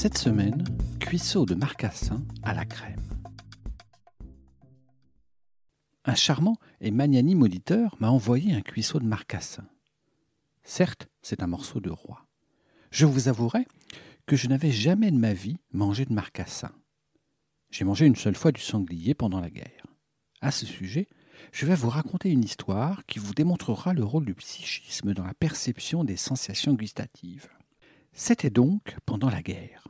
Cette semaine, cuisseau de marcassin à la crème. Un charmant et magnanime auditeur m'a envoyé un cuisseau de marcassin. Certes, c'est un morceau de roi. Je vous avouerai que je n'avais jamais de ma vie mangé de marcassin. J'ai mangé une seule fois du sanglier pendant la guerre. À ce sujet, je vais vous raconter une histoire qui vous démontrera le rôle du psychisme dans la perception des sensations gustatives. C'était donc pendant la guerre.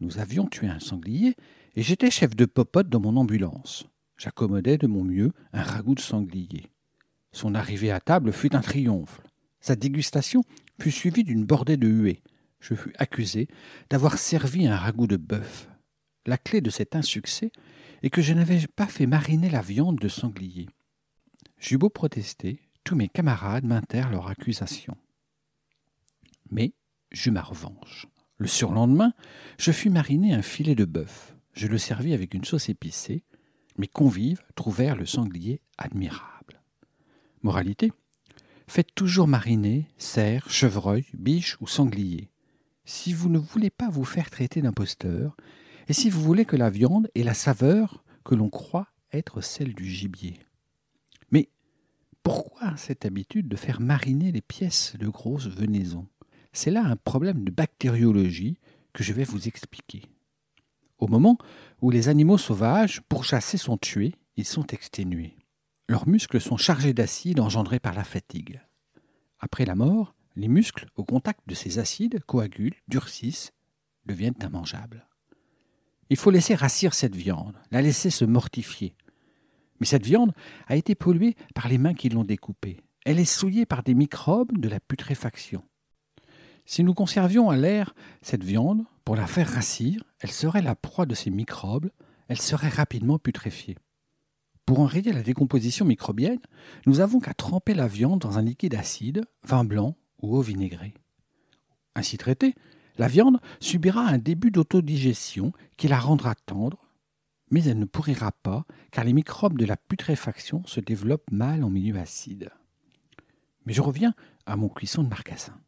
Nous avions tué un sanglier et j'étais chef de popote dans mon ambulance. J'accommodais de mon mieux un ragoût de sanglier. Son arrivée à table fut un triomphe. Sa dégustation fut suivie d'une bordée de huées. Je fus accusé d'avoir servi un ragoût de bœuf. La clé de cet insuccès est que je n'avais pas fait mariner la viande de sanglier. J'eus beau protester, tous mes camarades maintèrent leur accusation. Mais j'eus ma revanche. Le surlendemain, je fus mariner un filet de bœuf. Je le servis avec une sauce épicée. Mes convives trouvèrent le sanglier admirable. Moralité Faites toujours mariner cerf, chevreuil, biche ou sanglier. Si vous ne voulez pas vous faire traiter d'imposteur, et si vous voulez que la viande ait la saveur que l'on croit être celle du gibier. Mais pourquoi cette habitude de faire mariner les pièces de grosse venaison? C'est là un problème de bactériologie que je vais vous expliquer. Au moment où les animaux sauvages, pour chasser, sont tués, ils sont exténués. Leurs muscles sont chargés d'acide engendré par la fatigue. Après la mort, les muscles, au contact de ces acides, coagulent, durcissent, deviennent immangeables. Il faut laisser rassir cette viande, la laisser se mortifier. Mais cette viande a été polluée par les mains qui l'ont découpée. Elle est souillée par des microbes de la putréfaction. Si nous conservions à l'air cette viande, pour la faire rassir, elle serait la proie de ces microbes, elle serait rapidement putréfiée. Pour enrayer la décomposition microbienne, nous avons qu'à tremper la viande dans un liquide acide, vin blanc ou eau vinaigrée. Ainsi traitée, la viande subira un début d'autodigestion qui la rendra tendre, mais elle ne pourrira pas car les microbes de la putréfaction se développent mal en milieu acide. Mais je reviens à mon cuisson de marcassin.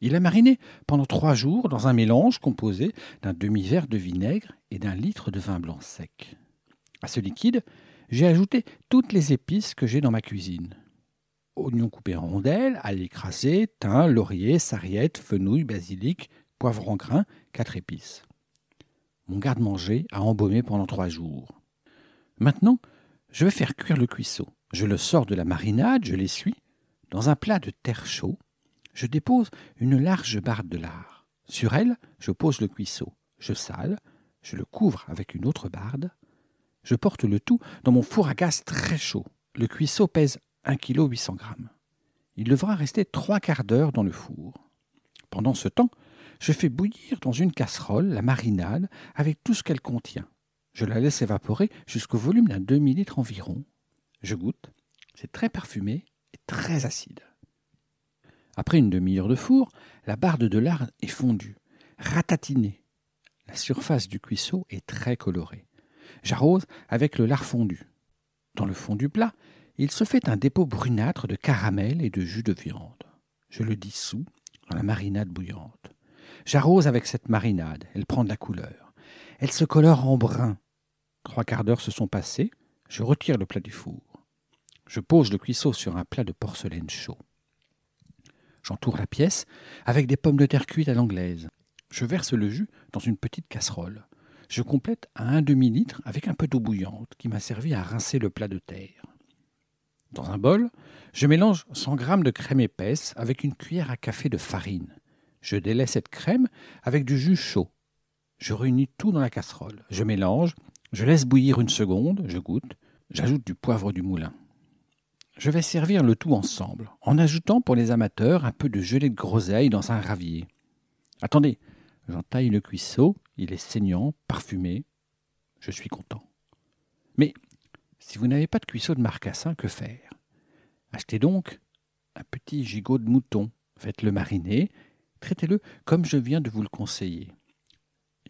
Il a mariné pendant trois jours dans un mélange composé d'un demi-verre de vinaigre et d'un litre de vin blanc sec. À ce liquide, j'ai ajouté toutes les épices que j'ai dans ma cuisine. Oignons coupés en rondelles, ail écrasé, thym, laurier, sarriette, fenouil, basilic, poivre en grains, quatre épices. Mon garde-manger a embaumé pendant trois jours. Maintenant, je vais faire cuire le cuisseau. Je le sors de la marinade, je l'essuie, dans un plat de terre chaud, je dépose une large barre de lard. Sur elle, je pose le cuisseau. Je sale, je le couvre avec une autre barde. Je porte le tout dans mon four à gaz très chaud. Le cuisseau pèse 1 kg 800 g. Il devra rester trois quarts d'heure dans le four. Pendant ce temps, je fais bouillir dans une casserole la marinade avec tout ce qu'elle contient. Je la laisse évaporer jusqu'au volume d'un demi-litre environ. Je goûte. C'est très parfumé et très acide. Après une demi-heure de four, la barde de lard est fondue, ratatinée. La surface du cuisseau est très colorée. J'arrose avec le lard fondu. Dans le fond du plat, il se fait un dépôt brunâtre de caramel et de jus de viande. Je le dissous dans la marinade bouillante. J'arrose avec cette marinade, elle prend de la couleur. Elle se colore en brun. Trois quarts d'heure se sont passés, je retire le plat du four. Je pose le cuisseau sur un plat de porcelaine chaud. J'entoure la pièce avec des pommes de terre cuites à l'anglaise. Je verse le jus dans une petite casserole. Je complète à un demi-litre avec un peu d'eau bouillante qui m'a servi à rincer le plat de terre. Dans un bol, je mélange 100 g de crème épaisse avec une cuillère à café de farine. Je délaie cette crème avec du jus chaud. Je réunis tout dans la casserole. Je mélange, je laisse bouillir une seconde, je goûte, j'ajoute du poivre du moulin. Je vais servir le tout ensemble, en ajoutant pour les amateurs un peu de gelée de groseille dans un ravier. Attendez, j'entaille le cuisseau, il est saignant, parfumé. Je suis content. Mais si vous n'avez pas de cuisseau de marcassin, que faire? Achetez donc un petit gigot de mouton, faites-le mariner, traitez-le comme je viens de vous le conseiller.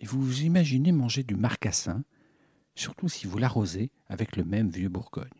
Et vous vous imaginez manger du marcassin, surtout si vous l'arrosez avec le même vieux Bourgogne.